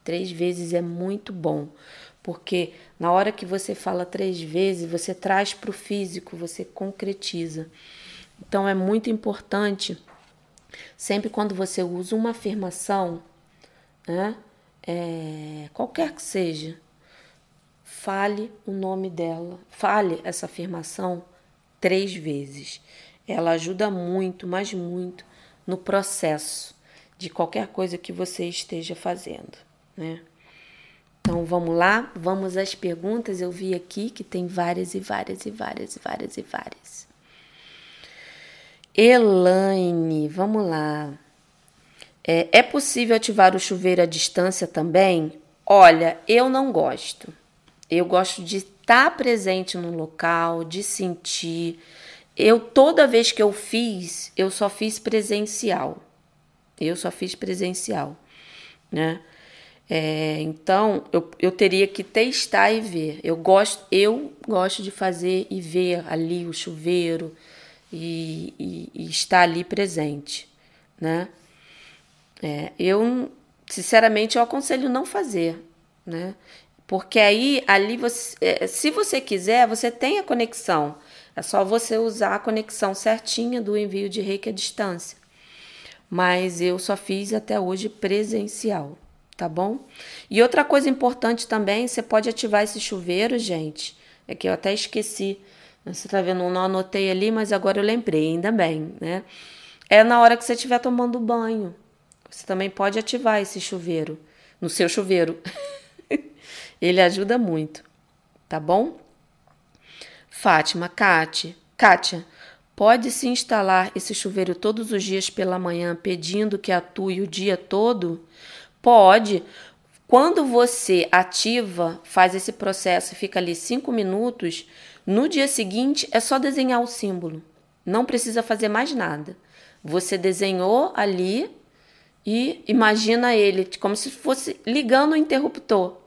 Três vezes é muito bom, porque na hora que você fala três vezes, você traz para o físico, você concretiza. Então é muito importante, sempre quando você usa uma afirmação, né, é, qualquer que seja, fale o nome dela, fale essa afirmação três vezes. Ela ajuda muito, mas muito, no processo de qualquer coisa que você esteja fazendo, né? Então vamos lá, vamos às perguntas. Eu vi aqui que tem várias e várias e várias e várias e várias. Elaine, vamos lá. É, é possível ativar o chuveiro à distância também? Olha, eu não gosto. Eu gosto de estar presente no local, de sentir. Eu toda vez que eu fiz, eu só fiz presencial. Eu só fiz presencial, né? É, então eu, eu teria que testar e ver. Eu gosto, eu gosto de fazer e ver ali o chuveiro e, e, e estar ali presente, né? É, eu sinceramente eu aconselho não fazer, né? Porque aí, ali, você, é, se você quiser, você tem a conexão. É só você usar a conexão certinha do envio de reiki à distância. Mas eu só fiz até hoje presencial, tá bom? E outra coisa importante também, você pode ativar esse chuveiro, gente. É que eu até esqueci. Você tá vendo? Não anotei ali, mas agora eu lembrei, ainda bem, né? É na hora que você estiver tomando banho. Você também pode ativar esse chuveiro no seu chuveiro. Ele ajuda muito, tá bom? Fátima, Kátia, Kátia, pode-se instalar esse chuveiro todos os dias pela manhã pedindo que atue o dia todo? Pode. Quando você ativa, faz esse processo e fica ali cinco minutos, no dia seguinte é só desenhar o símbolo. Não precisa fazer mais nada. Você desenhou ali e imagina ele como se fosse ligando o interruptor.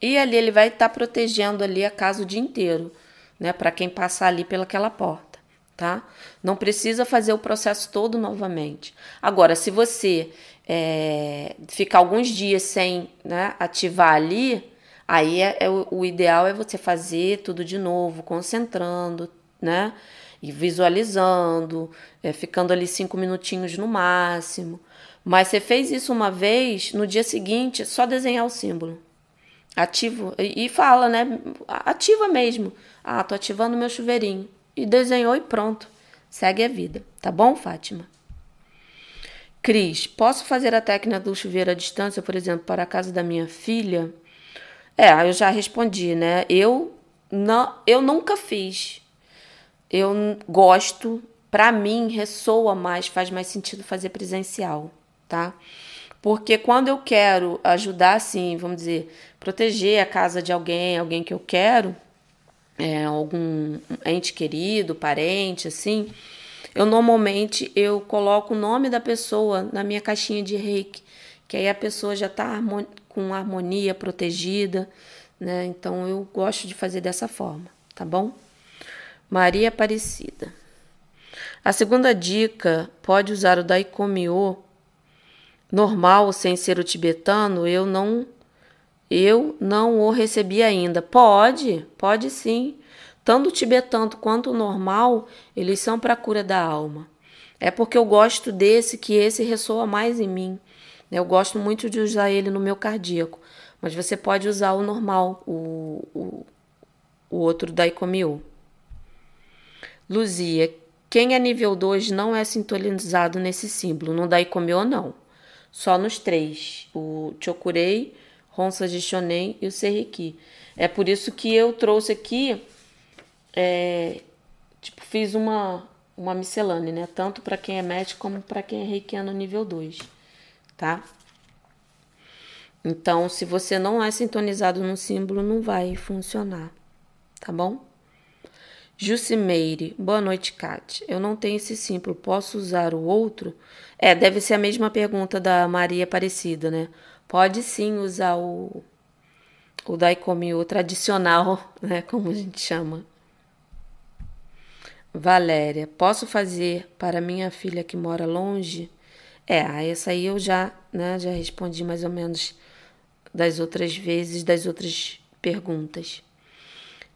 E ali ele vai estar tá protegendo ali a casa o dia inteiro, né? Para quem passar ali pelaquela porta, tá? Não precisa fazer o processo todo novamente. Agora, se você é, ficar alguns dias sem né, ativar ali, aí é, é o, ideal é você fazer tudo de novo, concentrando, né? E visualizando, é, ficando ali cinco minutinhos no máximo. Mas você fez isso uma vez, no dia seguinte, só desenhar o símbolo. Ativo. E, fala, né? Ativa mesmo. Ah, tô ativando meu chuveirinho. E desenhou e pronto. Segue a vida. Tá bom, Fátima? Cris, posso fazer a técnica do chuveiro à distância, por exemplo, para a casa da minha filha? É, eu já respondi, né? Eu não, eu nunca fiz. eu gosto, para mim ressoa mais, faz mais sentido fazer presencial, tá? Porque quando eu quero ajudar, assim, vamos dizer, proteger a casa de alguém, alguém que eu quero, é, algum ente querido, parente, assim, eu normalmente eu coloco o nome da pessoa na minha caixinha de reiki, que aí a pessoa já está com harmonia protegida, né? Então eu gosto de fazer dessa forma, tá bom? Maria Aparecida. A segunda dica, pode usar o Daikomyo normal sem ser o tibetano, eu não eu não o recebi ainda. Pode, pode sim. Tanto o tibetano quanto o normal, eles são para a cura da alma. É porque eu gosto desse que esse ressoa mais em mim. Eu gosto muito de usar ele no meu cardíaco. Mas você pode usar o normal, o, o, o outro Daikomyo. Luzia, quem é nível 2 não é sintonizado nesse símbolo. No Daikomyo, não. Só nos três. O Chokurei, Honsa de Shonen e o Seriki. É por isso que eu trouxe aqui, é, tipo, fiz uma, uma miscelânea, né? Tanto para quem é médico como para quem é reikiano nível 2, tá? Então, se você não é sintonizado no símbolo, não vai funcionar, tá bom? Jucimeire, boa noite, Kat. Eu não tenho esse símbolo, posso usar o outro? É, deve ser a mesma pergunta da Maria Aparecida, né? Pode sim usar o, o Daikomyo tradicional, né? Como a gente chama. Valéria, posso fazer para minha filha que mora longe? É, essa aí eu já, né, já respondi mais ou menos das outras vezes, das outras perguntas.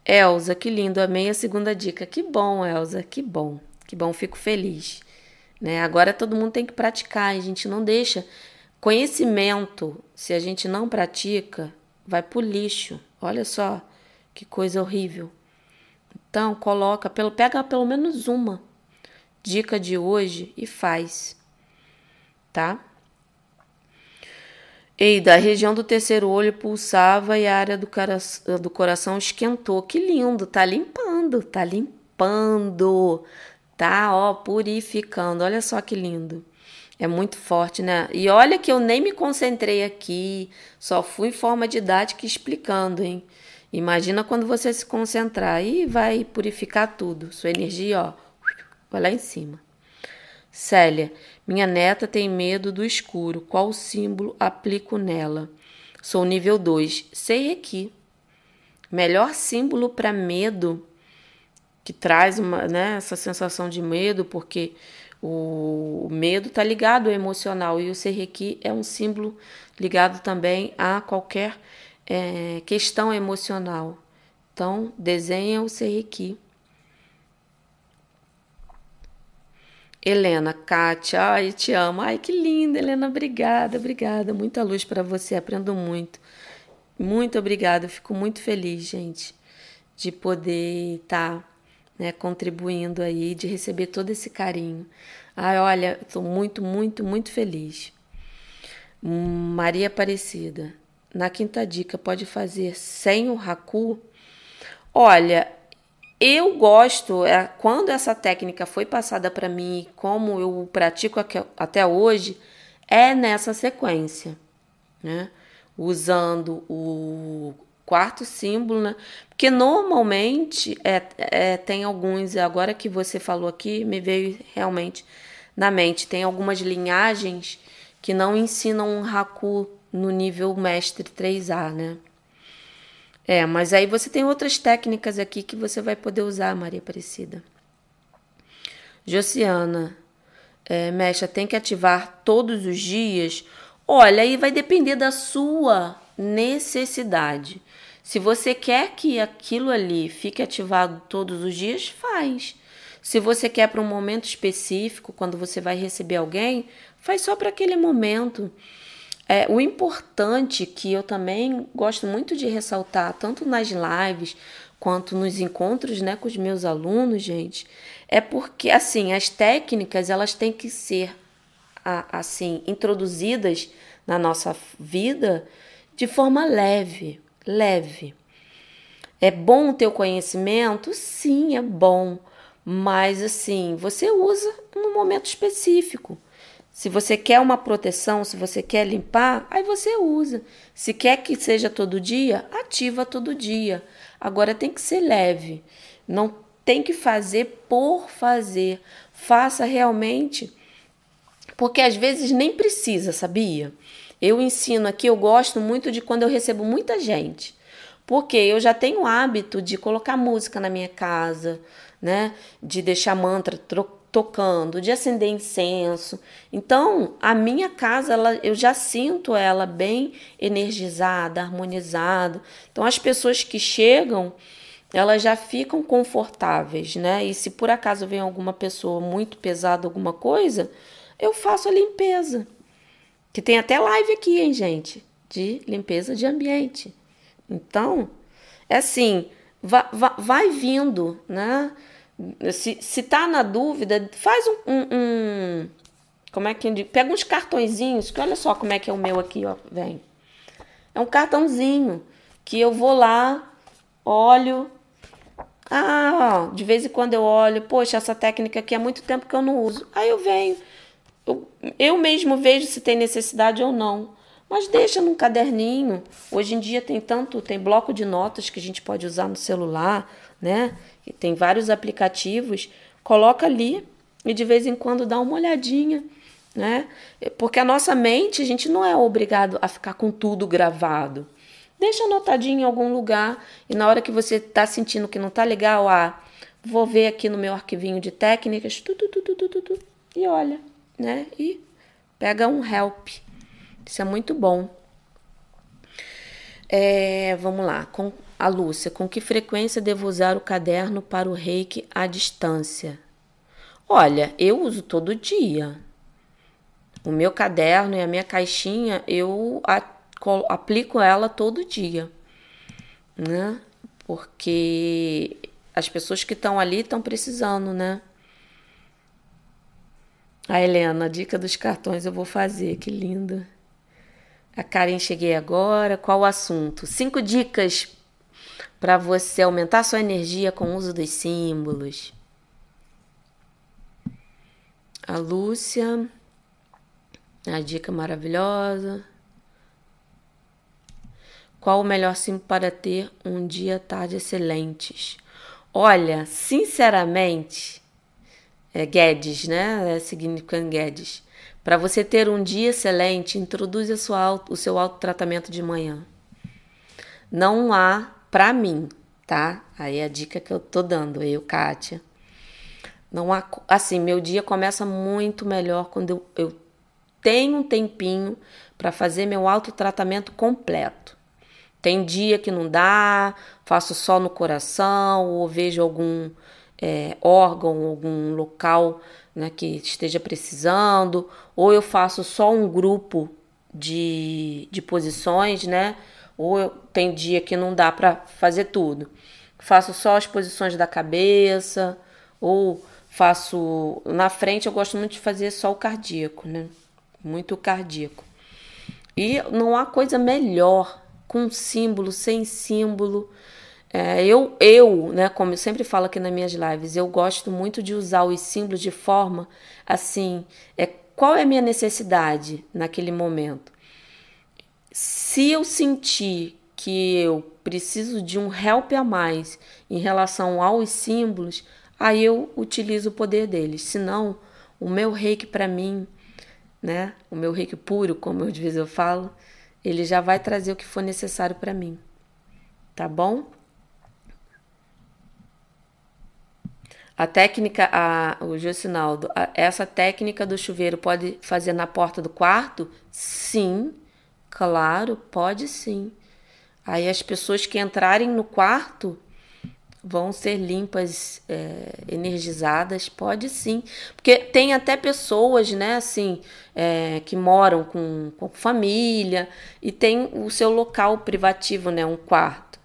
Elza, que lindo, amei a segunda dica. Que bom, Elza, que bom. Que bom, fico feliz. Né? Agora todo mundo tem que praticar, a gente não deixa. Conhecimento, se a gente não pratica, vai pro lixo. Olha só que coisa horrível. Então, coloca, pelo, pega pelo menos uma dica de hoje e faz. Tá? Eida, a região do terceiro olho pulsava e a área do, cara, do coração esquentou. Que lindo, tá limpando, tá limpando, tá, ó, purificando. Olha só que lindo. É muito forte, né? E olha que eu nem me concentrei aqui, só fui em forma didática explicando, hein? Imagina quando você se concentrar e vai purificar tudo. Sua energia, ó, vai lá em cima. Célia, minha neta tem medo do escuro. Qual símbolo aplico nela? Sou nível 2. Sei aqui. Melhor símbolo para medo, que traz uma, né, essa sensação de medo, porque o medo está ligado ao emocional e o Serrequi é um símbolo ligado também a qualquer é, questão emocional. Então, desenha o Serrequi. Helena, Kátia, ai, te amo. Ai, que linda, Helena, obrigada, obrigada. Muita luz para você, aprendo muito. Muito obrigada, fico muito feliz, gente, de poder estar tá, né, contribuindo aí, de receber todo esse carinho. Ai, olha, estou muito, muito, muito feliz. Maria Aparecida, na quinta dica, pode fazer sem o Haku? Olha, eu gosto, é, quando essa técnica foi passada para mim, como eu pratico até hoje, é nessa sequência, né? Usando o quarto símbolo, né? Porque normalmente é, é, tem alguns, agora que você falou aqui, me veio realmente na mente, tem algumas linhagens que não ensinam um Haku no nível mestre 3A, né? É, mas aí você tem outras técnicas aqui que você vai poder usar, Maria Aparecida. Josiana, é, mexa, tem que ativar todos os dias? Olha, aí vai depender da sua necessidade. Se você quer que aquilo ali fique ativado todos os dias, faz. Se você quer para um momento específico, quando você vai receber alguém, faz só para aquele momento. É, o importante que eu também gosto muito de ressaltar, tanto nas lives quanto nos encontros né, com os meus alunos, gente, é porque assim as técnicas elas têm que ser assim introduzidas na nossa vida de forma leve, leve. É bom o conhecimento? Sim, é bom. Mas assim, você usa num momento específico. Se você quer uma proteção, se você quer limpar, aí você usa. Se quer que seja todo dia, ativa todo dia. Agora tem que ser leve. Não tem que fazer por fazer. Faça realmente, porque às vezes nem precisa, sabia? Eu ensino aqui, eu gosto muito de quando eu recebo muita gente. Porque eu já tenho o hábito de colocar música na minha casa, né? De deixar mantra tocando, de acender incenso. Então, a minha casa, ela, eu já sinto ela bem energizada, harmonizada. Então, as pessoas que chegam, elas já ficam confortáveis, né? E se por acaso vem alguma pessoa muito pesada, alguma coisa, eu faço a limpeza. Que tem até live aqui, hein, gente? De limpeza de ambiente. Então, é assim, vai, vindo, né? Se, se tá na dúvida, faz um, um, um como é que digo? Pega uns cartõezinhos, que olha só como é que é o meu aqui, ó, vem. É um cartãozinho que eu vou lá, olho. Ah, ó, de vez em quando eu olho, poxa, essa técnica aqui há muito tempo que eu não uso. Aí eu venho, eu, eu mesmo vejo se tem necessidade ou não. Mas deixa num caderninho. Hoje em dia tem tanto, tem bloco de notas que a gente pode usar no celular, né? Tem vários aplicativos, coloca ali e de vez em quando dá uma olhadinha, né? Porque a nossa mente, a gente não é obrigado a ficar com tudo gravado. Deixa anotadinho em algum lugar e na hora que você está sentindo que não está legal, ah, vou ver aqui no meu arquivinho de técnicas, tu, tu, tu, e olha, né? E pega um help. Isso é muito bom. É, vamos lá. Com a Lúcia, com que frequência devo usar o caderno para o reiki à distância? Olha, eu uso todo dia. O meu caderno e a minha caixinha, eu aplico ela todo dia, né? Porque as pessoas que estão ali estão precisando, né? A Helena, a dica dos cartões eu vou fazer, que linda. A Karen, cheguei agora. Qual o assunto? Cinco dicas para você aumentar sua energia com o uso dos símbolos. A Lúcia, a dica maravilhosa. Qual o melhor símbolo para ter um dia tarde excelentes? Olha, sinceramente, é Guedes, né? É significando Guedes. Para você ter um dia excelente, introduza o seu autotratamento de manhã. Não há, para mim, tá? Aí é a dica que eu tô dando, eu, Kátia. Não há, assim, meu dia começa muito melhor quando eu, eu tenho um tempinho para fazer meu autotratamento completo. Tem dia que não dá, faço só no coração, ou vejo algum é, órgão, algum local né, que esteja precisando, ou eu faço só um grupo de, de posições, né? Ou tem dia que não dá para fazer tudo. Faço só as posições da cabeça, ou faço na frente, eu gosto muito de fazer só o cardíaco, né? Muito cardíaco. E não há coisa melhor com símbolo, sem símbolo, é, eu, eu, né, como eu sempre falo aqui nas minhas lives, eu gosto muito de usar os símbolos de forma assim, é qual é a minha necessidade naquele momento? Se eu sentir que eu preciso de um help a mais em relação aos símbolos, aí eu utilizo o poder deles. Senão, o meu reiki para mim, né, o meu reiki puro, como eu de vez eu falo, ele já vai trazer o que for necessário para mim. Tá bom? A técnica, a, o Josinaldo, a, essa técnica do chuveiro pode fazer na porta do quarto? Sim, claro, pode sim. Aí as pessoas que entrarem no quarto vão ser limpas, é, energizadas, pode sim. Porque tem até pessoas, né, assim, é, que moram com, com família e tem o seu local privativo, né, um quarto.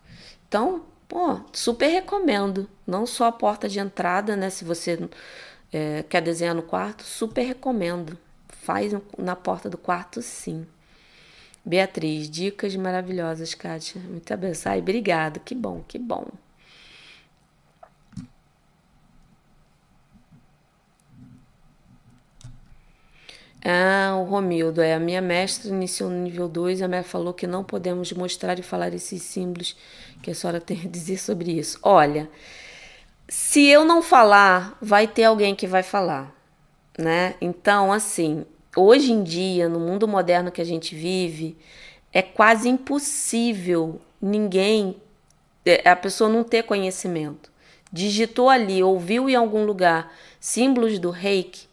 Então, Pô, super recomendo. Não só a porta de entrada, né? Se você é, quer desenhar no quarto, super recomendo. Faz na porta do quarto, sim. Beatriz, dicas maravilhosas, Kátia. Muito abençoada. Ai, obrigado. Que bom, que bom. Ah, o Romildo, é. A minha mestra iniciou no nível 2 a minha falou que não podemos mostrar e falar esses símbolos que a senhora tem a dizer sobre isso. Olha, se eu não falar, vai ter alguém que vai falar, né? Então, assim, hoje em dia, no mundo moderno que a gente vive, é quase impossível ninguém, é, a pessoa não ter conhecimento. Digitou ali, ouviu em algum lugar símbolos do reiki,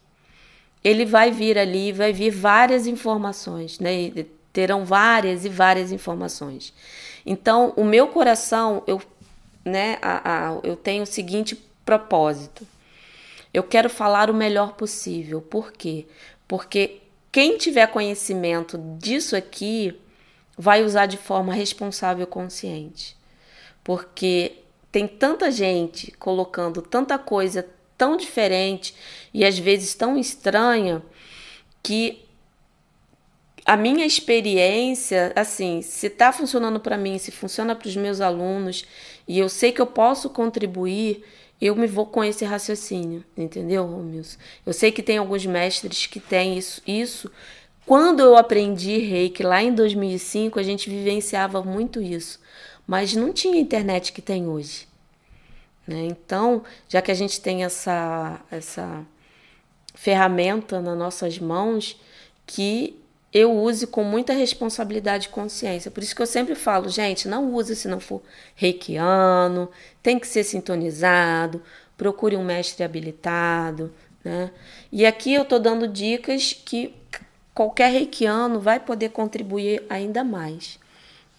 ele vai vir ali, vai vir várias informações, né? Terão várias e várias informações. Então, o meu coração, eu, né, a, a, eu tenho o seguinte propósito. Eu quero falar o melhor possível. Por quê? Porque quem tiver conhecimento disso aqui vai usar de forma responsável e consciente. Porque tem tanta gente colocando tanta coisa tão diferente e às vezes tão estranha que a minha experiência, assim, se está funcionando para mim, se funciona para os meus alunos e eu sei que eu posso contribuir, eu me vou com esse raciocínio, entendeu, Romilson? Eu sei que tem alguns mestres que têm isso, isso. Quando eu aprendi reiki lá em 2005, a gente vivenciava muito isso, mas não tinha internet que tem hoje. Né? Então, já que a gente tem essa, essa ferramenta nas nossas mãos, que eu use com muita responsabilidade e consciência. Por isso que eu sempre falo, gente, não use se não for reikiano, tem que ser sintonizado, procure um mestre habilitado, né? E aqui eu estou dando dicas que qualquer reikiano vai poder contribuir ainda mais,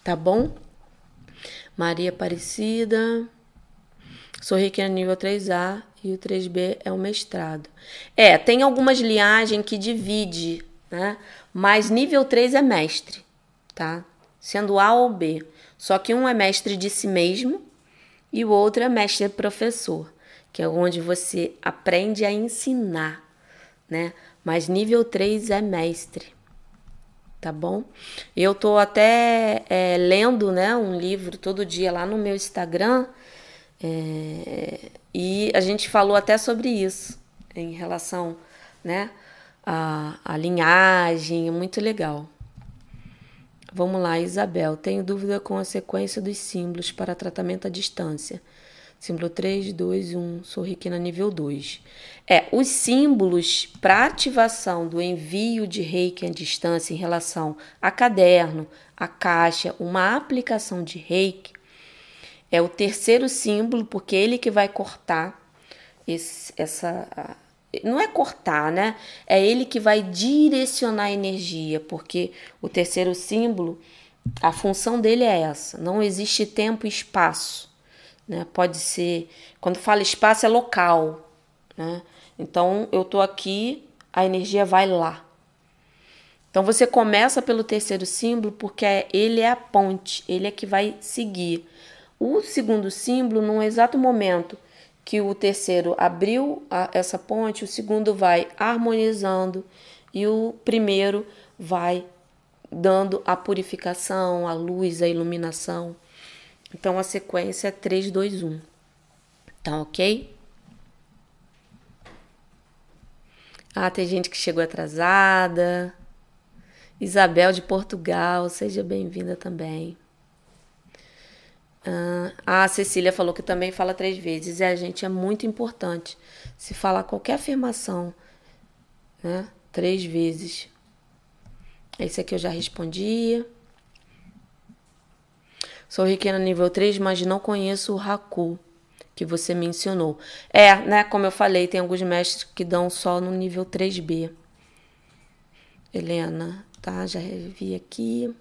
tá bom? Maria Aparecida. Sou reikiano nível 3A e o 3B é o mestrado. É, tem algumas linhagens que divide, né? Mas nível 3 é mestre, tá? Sendo A ou B. Só que um é mestre de si mesmo e o outro é mestre professor, que é onde você aprende a ensinar, né? Mas nível 3 é mestre, tá bom? Eu tô até é, lendo, né, um livro todo dia lá no meu Instagram é, e a gente falou até sobre isso em relação, né, à, à linhagem, é muito legal. Vamos lá, Isabel. Tenho dúvida com a sequência dos símbolos para tratamento à distância. Símbolo 3, 2, 1. Sou Riquina nível 2. É, os símbolos para ativação do envio de reiki à distância em relação a caderno, a caixa, uma aplicação de reiki, é o terceiro símbolo, porque ele que vai cortar esse, essa. Não é cortar, né? É ele que vai direcionar a energia, porque o terceiro símbolo, a função dele é essa. Não existe tempo e espaço. Né? Pode ser. Quando fala espaço, é local. Né? Então, eu tô aqui, a energia vai lá. Então, você começa pelo terceiro símbolo, porque ele é a ponte, ele é que vai seguir. O segundo símbolo, num exato momento que o terceiro abriu a, essa ponte, o segundo vai harmonizando e o primeiro vai dando a purificação, a luz, a iluminação. Então a sequência é 3, 2, 1. Tá ok? Ah, tem gente que chegou atrasada. Isabel de Portugal, seja bem-vinda também. Uh, a Cecília falou que também fala três vezes. A gente é muito importante. Se falar qualquer afirmação, né? Três vezes. Esse aqui eu já respondi. Sou riquena nível 3, mas não conheço o Haku que você mencionou. É, né? Como eu falei, tem alguns mestres que dão só no nível 3B. Helena, tá? Já revi aqui.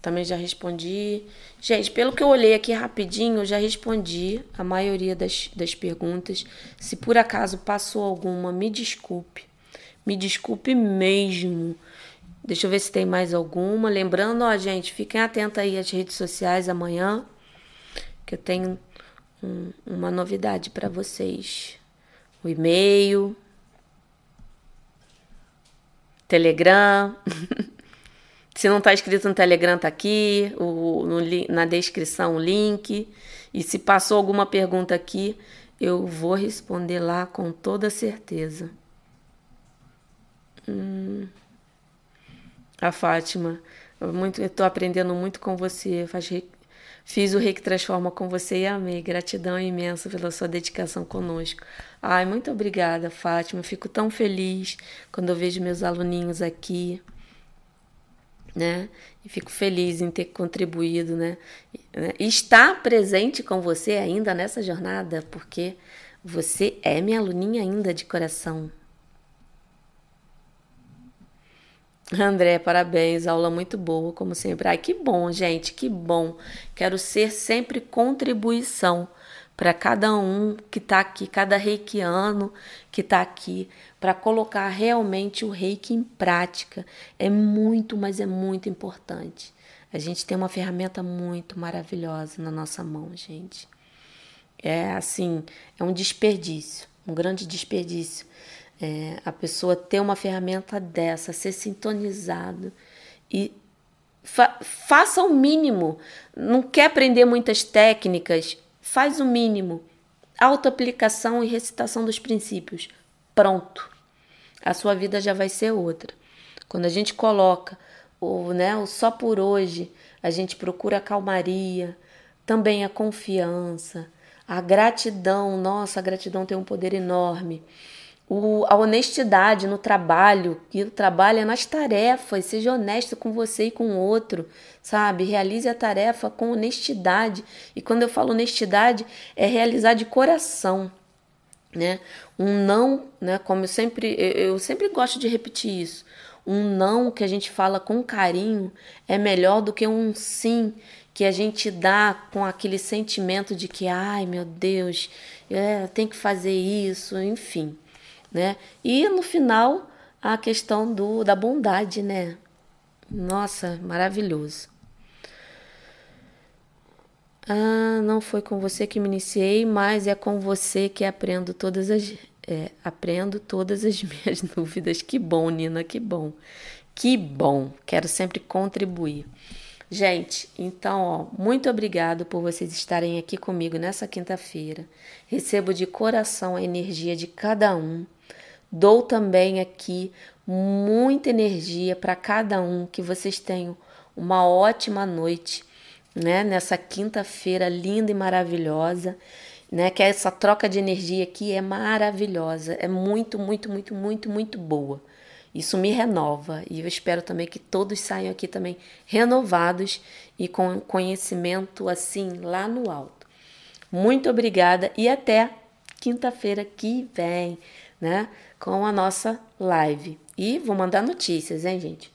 Também já respondi. Gente, pelo que eu olhei aqui rapidinho, eu já respondi a maioria das, das perguntas. Se por acaso passou alguma, me desculpe. Me desculpe mesmo. Deixa eu ver se tem mais alguma. Lembrando, ó, gente, fiquem atentos aí às redes sociais amanhã, que eu tenho um, uma novidade para vocês. O e-mail, Telegram. Se não está escrito no Telegram, tá aqui, o, no, na descrição o link. E se passou alguma pergunta aqui, eu vou responder lá com toda certeza. A Fátima. Muito, eu tô aprendendo muito com você. Faz, fiz o Reiki Transforma com você e amei. Gratidão imensa pela sua dedicação conosco. Ai, muito obrigada, Fátima. Fico tão feliz quando eu vejo meus aluninhos aqui né? E fico feliz em ter contribuído, né? E estar presente com você ainda nessa jornada, porque você é minha aluninha ainda de coração. André, parabéns, aula muito boa, como sempre. Ai, que bom, gente, que bom. Quero ser sempre contribuição para cada um que está aqui, cada reikiano que está aqui, para colocar realmente o reiki em prática. É muito, mas é muito importante. A gente tem uma ferramenta muito maravilhosa na nossa mão, gente. É assim, é um desperdício, um grande desperdício. É, a pessoa ter uma ferramenta dessa, ser sintonizado e fa faça o mínimo. Não quer aprender muitas técnicas? Faz o mínimo. Autoaplicação e recitação dos princípios. Pronto. A sua vida já vai ser outra. Quando a gente coloca o, né, o só por hoje, a gente procura a calmaria, também a confiança, a gratidão. Nossa, a gratidão tem um poder enorme o, a honestidade no trabalho, que o trabalho é nas tarefas, seja honesto com você e com o outro, sabe? Realize a tarefa com honestidade. E quando eu falo honestidade, é realizar de coração, né? Um não, né? Como eu sempre, eu, sempre gosto de repetir isso. Um não que a gente fala com carinho é melhor do que um sim que a gente dá com aquele sentimento de que, ai meu Deus, é, tem que fazer isso, enfim né? E no final a questão do da bondade, né? Nossa, maravilhoso. Ah, não foi com você que me iniciei, mas é com você que aprendo todas as é, aprendo todas as minhas dúvidas. Que bom, Nina, que bom. Que bom. Quero sempre contribuir. Gente, então, ó, muito obrigado por vocês estarem aqui comigo nessa quinta-feira. Recebo de coração a energia de cada um. Dou também aqui muita energia para cada um, que vocês tenham uma ótima noite, né? Nessa quinta-feira linda e maravilhosa, né? Que essa troca de energia aqui é maravilhosa, é muito, muito, muito, muito, muito boa. Isso me renova e eu espero também que todos saiam aqui também renovados e com conhecimento assim lá no alto. Muito obrigada e até quinta-feira que vem, né? com a nossa live. E vou mandar notícias, hein, gente?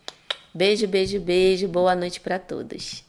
Beijo, beijo, beijo. Boa noite para todos.